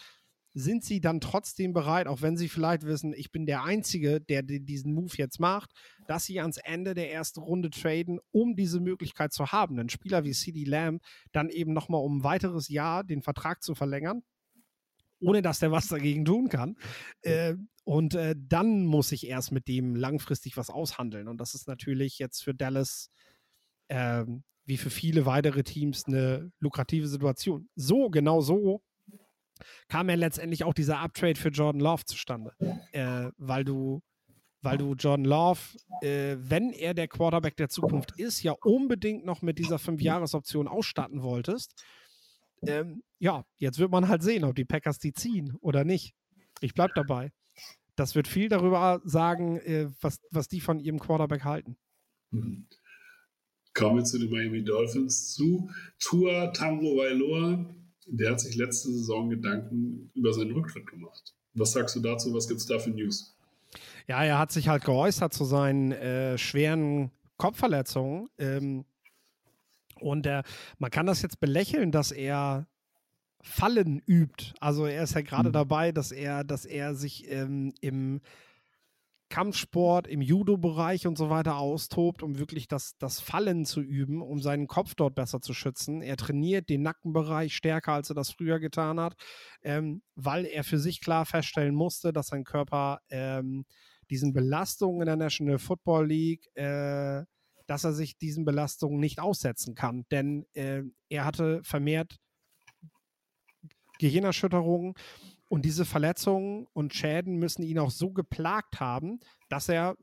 sind sie dann trotzdem bereit, auch wenn sie vielleicht wissen, ich bin der Einzige, der diesen Move jetzt macht, dass sie ans Ende der ersten Runde traden, um diese Möglichkeit zu haben, einen Spieler wie CD Lamb dann eben nochmal um ein weiteres Jahr den Vertrag zu verlängern, ohne dass der was dagegen tun kann. Äh, und äh, dann muss ich erst mit dem langfristig was aushandeln. Und das ist natürlich jetzt für Dallas äh, wie für viele weitere Teams eine lukrative Situation. So, genau so kam ja letztendlich auch dieser Uptrade für Jordan Love zustande. Äh, weil du, weil du Jordan Love, äh, wenn er der Quarterback der Zukunft ist, ja unbedingt noch mit dieser Fünf-Jahres-Option ausstatten wolltest. Ähm, ja, jetzt wird man halt sehen, ob die Packers die ziehen oder nicht. Ich bleib dabei. Das wird viel darüber sagen, äh, was, was die von ihrem Quarterback halten. Kommen wir zu den Miami Dolphins zu. Tua Tango Vailoa der hat sich letzte Saison Gedanken über seinen Rücktritt gemacht. Was sagst du dazu? Was gibt es da für News? Ja, er hat sich halt geäußert zu seinen äh, schweren Kopfverletzungen. Ähm, und äh, man kann das jetzt belächeln, dass er Fallen übt. Also er ist ja gerade mhm. dabei, dass er, dass er sich ähm, im Kampfsport, im Judo-Bereich und so weiter austobt, um wirklich das, das Fallen zu üben, um seinen Kopf dort besser zu schützen. Er trainiert den Nackenbereich stärker, als er das früher getan hat, ähm, weil er für sich klar feststellen musste, dass sein Körper ähm, diesen Belastungen in der National Football League, äh, dass er sich diesen Belastungen nicht aussetzen kann. Denn äh, er hatte vermehrt Gehirnerschütterungen und diese Verletzungen und Schäden müssen ihn auch so geplagt haben, dass er,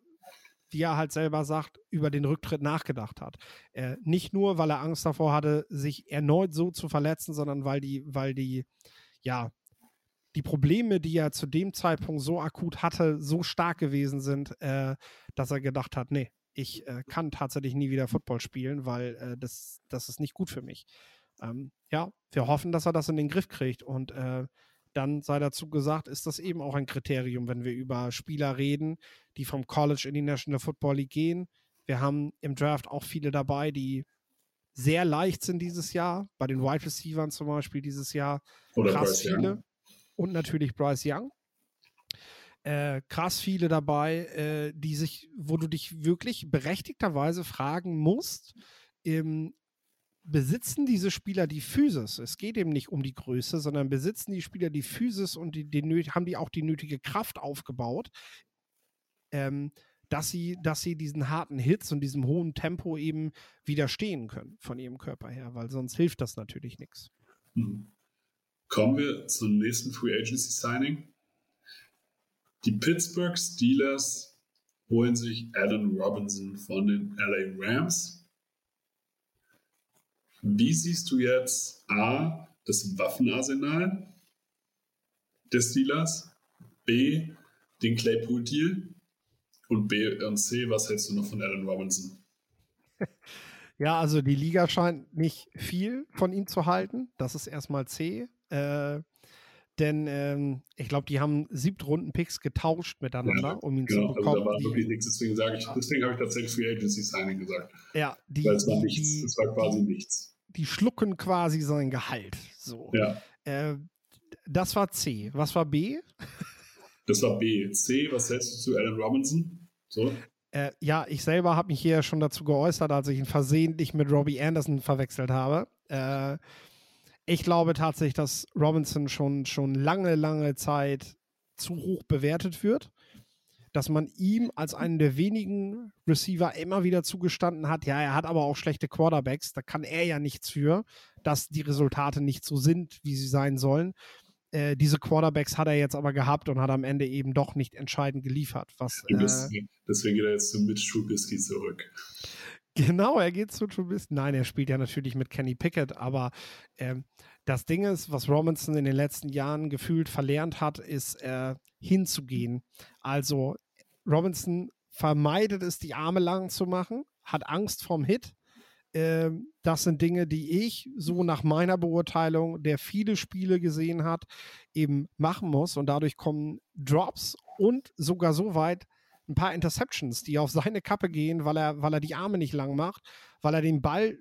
wie er halt selber sagt, über den Rücktritt nachgedacht hat. Äh, nicht nur, weil er Angst davor hatte, sich erneut so zu verletzen, sondern weil die, weil die, ja, die Probleme, die er zu dem Zeitpunkt so akut hatte, so stark gewesen sind, äh, dass er gedacht hat, nee, ich äh, kann tatsächlich nie wieder Football spielen, weil äh, das, das ist nicht gut für mich. Ähm, ja, wir hoffen, dass er das in den Griff kriegt und äh, dann sei dazu gesagt, ist das eben auch ein Kriterium, wenn wir über Spieler reden, die vom College in die National Football League gehen. Wir haben im Draft auch viele dabei, die sehr leicht sind dieses Jahr. Bei den Wide Receivers zum Beispiel dieses Jahr. Oder krass Bryce viele. Young. Und natürlich Bryce Young. Äh, krass viele dabei, äh, die sich, wo du dich wirklich berechtigterweise fragen musst, ähm, besitzen diese Spieler die Physis. Es geht eben nicht um die Größe, sondern besitzen die Spieler die Physis und die, die, haben die auch die nötige Kraft aufgebaut, ähm, dass, sie, dass sie diesen harten Hits und diesem hohen Tempo eben widerstehen können von ihrem Körper her, weil sonst hilft das natürlich nichts. Hm. Kommen wir zum nächsten Free Agency Signing. Die Pittsburgh Steelers holen sich Alan Robinson von den LA Rams wie siehst du jetzt A, das Waffenarsenal des Steelers, B, den Claypool-Deal und B und C, was hältst du noch von Alan Robinson? Ja, also die Liga scheint nicht viel von ihm zu halten. Das ist erstmal C. Äh, denn ähm, ich glaube, die haben Siebtrunden-Picks getauscht miteinander, ja, um ihn genau, zu bekommen. Also da war wirklich nichts, deswegen sage ich, deswegen habe ich tatsächlich Free Agency Signing gesagt. Ja, die, Weil es war nichts, die, es war quasi nichts die schlucken quasi sein Gehalt. So. Ja. Äh, das war C. Was war B? Das war B. C, was hältst du zu Alan Robinson? So. Äh, ja, ich selber habe mich hier schon dazu geäußert, als ich ihn versehentlich mit Robbie Anderson verwechselt habe. Äh, ich glaube tatsächlich, dass Robinson schon, schon lange, lange Zeit zu hoch bewertet wird dass man ihm als einen der wenigen Receiver immer wieder zugestanden hat, ja, er hat aber auch schlechte Quarterbacks, da kann er ja nichts für, dass die Resultate nicht so sind, wie sie sein sollen. Äh, diese Quarterbacks hat er jetzt aber gehabt und hat am Ende eben doch nicht entscheidend geliefert. Was, äh, deswegen geht er jetzt zu Mitch Trubisky zurück. Genau, er geht zu Trubisky. Nein, er spielt ja natürlich mit Kenny Pickett, aber äh, das Ding ist, was Robinson in den letzten Jahren gefühlt verlernt hat, ist äh, hinzugehen. Also Robinson vermeidet es, die Arme lang zu machen, hat Angst vorm Hit. Ähm, das sind Dinge, die ich so nach meiner Beurteilung, der viele Spiele gesehen hat, eben machen muss. Und dadurch kommen Drops und sogar so weit ein paar Interceptions, die auf seine Kappe gehen, weil er, weil er die Arme nicht lang macht, weil er den Ball,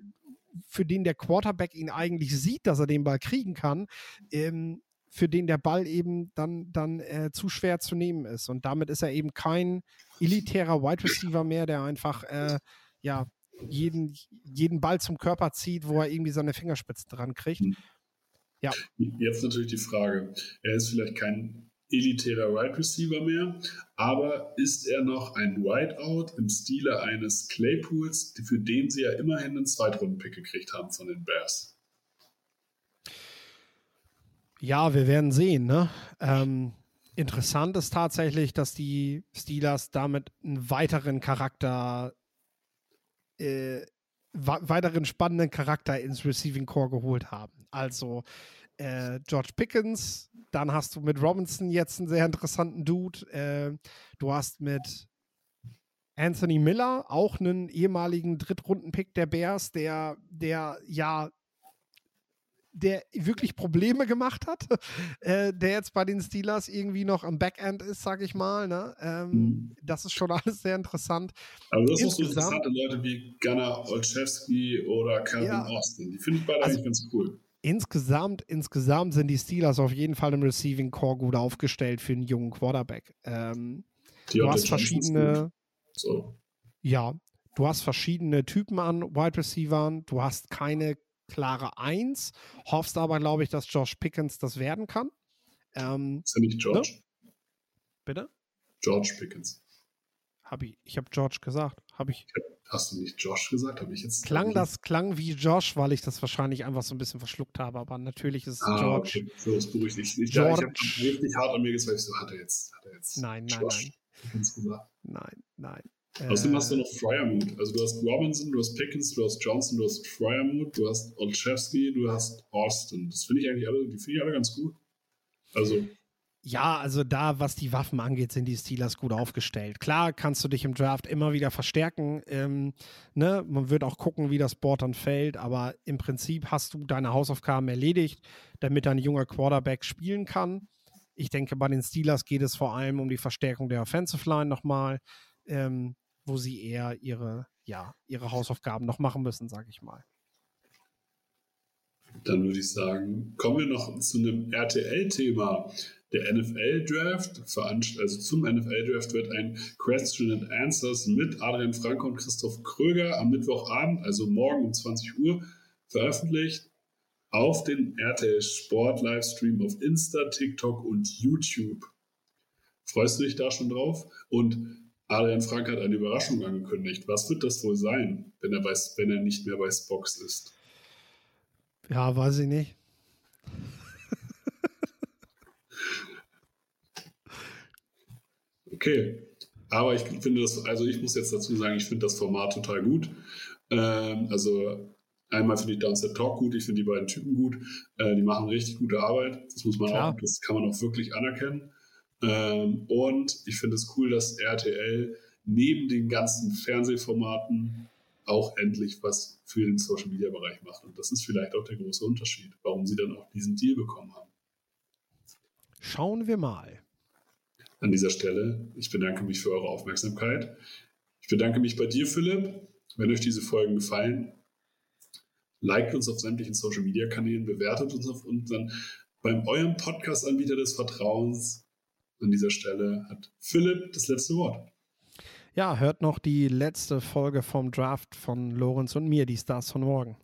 für den der Quarterback ihn eigentlich sieht, dass er den Ball kriegen kann, ähm, für den der Ball eben dann, dann äh, zu schwer zu nehmen ist. Und damit ist er eben kein elitärer Wide Receiver mehr, der einfach äh, ja, jeden, jeden Ball zum Körper zieht, wo er irgendwie seine Fingerspitzen dran kriegt. Hm. Ja. Jetzt natürlich die Frage, er ist vielleicht kein elitärer Wide Receiver mehr, aber ist er noch ein Wideout im Stile eines Claypools, für den sie ja immerhin einen Zweitrunden-Pick gekriegt haben von den Bears? Ja, wir werden sehen. Ne? Ähm, interessant ist tatsächlich, dass die Steelers damit einen weiteren Charakter, äh, weiteren spannenden Charakter ins Receiving Core geholt haben. Also äh, George Pickens, dann hast du mit Robinson jetzt einen sehr interessanten Dude. Äh, du hast mit Anthony Miller auch einen ehemaligen Drittrunden-Pick der Bears, der, der ja der wirklich Probleme gemacht hat, äh, der jetzt bei den Steelers irgendwie noch am Backend ist, sag ich mal. Ne? Ähm, mhm. Das ist schon alles sehr interessant. Aber du hast auch so interessante Leute wie Gunnar Olszewski oder Calvin ja, Austin. Die finde ich beide also, eigentlich ganz cool. Insgesamt, insgesamt sind die Steelers auf jeden Fall im Receiving Core gut aufgestellt für einen jungen Quarterback. Ähm, du hast verschiedene. So. Ja, du hast verschiedene Typen an Wide Receivern. Du hast keine klare Eins, hoffst aber, glaube ich, dass Josh Pickens das werden kann. Ähm, ist er nicht George? Ne? Bitte? George Pickens. Hab ich. Ich habe George gesagt. Habe ich. Hast du nicht Josh gesagt? Habe ich jetzt. Klang das klang wie Josh, weil ich das wahrscheinlich einfach so ein bisschen verschluckt habe, aber natürlich ist es ah, George. Okay. So, das beruhigt dich. Ich, George. Ja, ich habe richtig hart an mir gesagt, so hat er jetzt, hat er jetzt. Nein, nein, Josh nein. Nein, nein. Außerdem hast du noch Fryermuth. Also du hast Robinson, du hast Pickens, du hast Johnson, du hast Fryermuth, du hast Olszewski, du hast Austin. Das finde ich eigentlich alle, die finde ich alle ganz gut. Also. Ja, also da, was die Waffen angeht, sind die Steelers gut aufgestellt. Klar kannst du dich im Draft immer wieder verstärken. Ähm, ne? Man wird auch gucken, wie das Board dann fällt, aber im Prinzip hast du deine Hausaufgaben erledigt, damit dein junger Quarterback spielen kann. Ich denke, bei den Steelers geht es vor allem um die Verstärkung der Offensive Line nochmal. Ähm, wo sie eher ihre, ja, ihre Hausaufgaben noch machen müssen, sage ich mal. Dann würde ich sagen, kommen wir noch zu einem RTL-Thema. Der NFL-Draft, also zum NFL-Draft wird ein Question and Answers mit Adrian Franke und Christoph Kröger am Mittwochabend, also morgen um 20 Uhr, veröffentlicht auf den RTL Sport Livestream auf Insta, TikTok und YouTube. Freust du dich da schon drauf? Und Adrian Frank hat eine Überraschung angekündigt. Was wird das wohl sein, wenn er, bei, wenn er nicht mehr bei Spox ist? Ja, weiß ich nicht. okay. Aber ich finde das, also ich muss jetzt dazu sagen, ich finde das Format total gut. Ähm, also einmal finde ich Downset Talk gut, ich finde die beiden Typen gut. Äh, die machen richtig gute Arbeit. Das muss man Klar. auch, das kann man auch wirklich anerkennen. Ähm, und ich finde es cool, dass RTL neben den ganzen Fernsehformaten auch endlich was für den Social Media Bereich macht. Und das ist vielleicht auch der große Unterschied, warum sie dann auch diesen Deal bekommen haben. Schauen wir mal. An dieser Stelle, ich bedanke mich für eure Aufmerksamkeit. Ich bedanke mich bei dir, Philipp. Wenn euch diese Folgen gefallen, liked uns auf sämtlichen Social Media Kanälen, bewertet uns auf unseren, beim eurem Podcast-Anbieter des Vertrauens an dieser Stelle hat Philipp das letzte Wort. Ja, hört noch die letzte Folge vom Draft von Lorenz und mir, die Stars von morgen.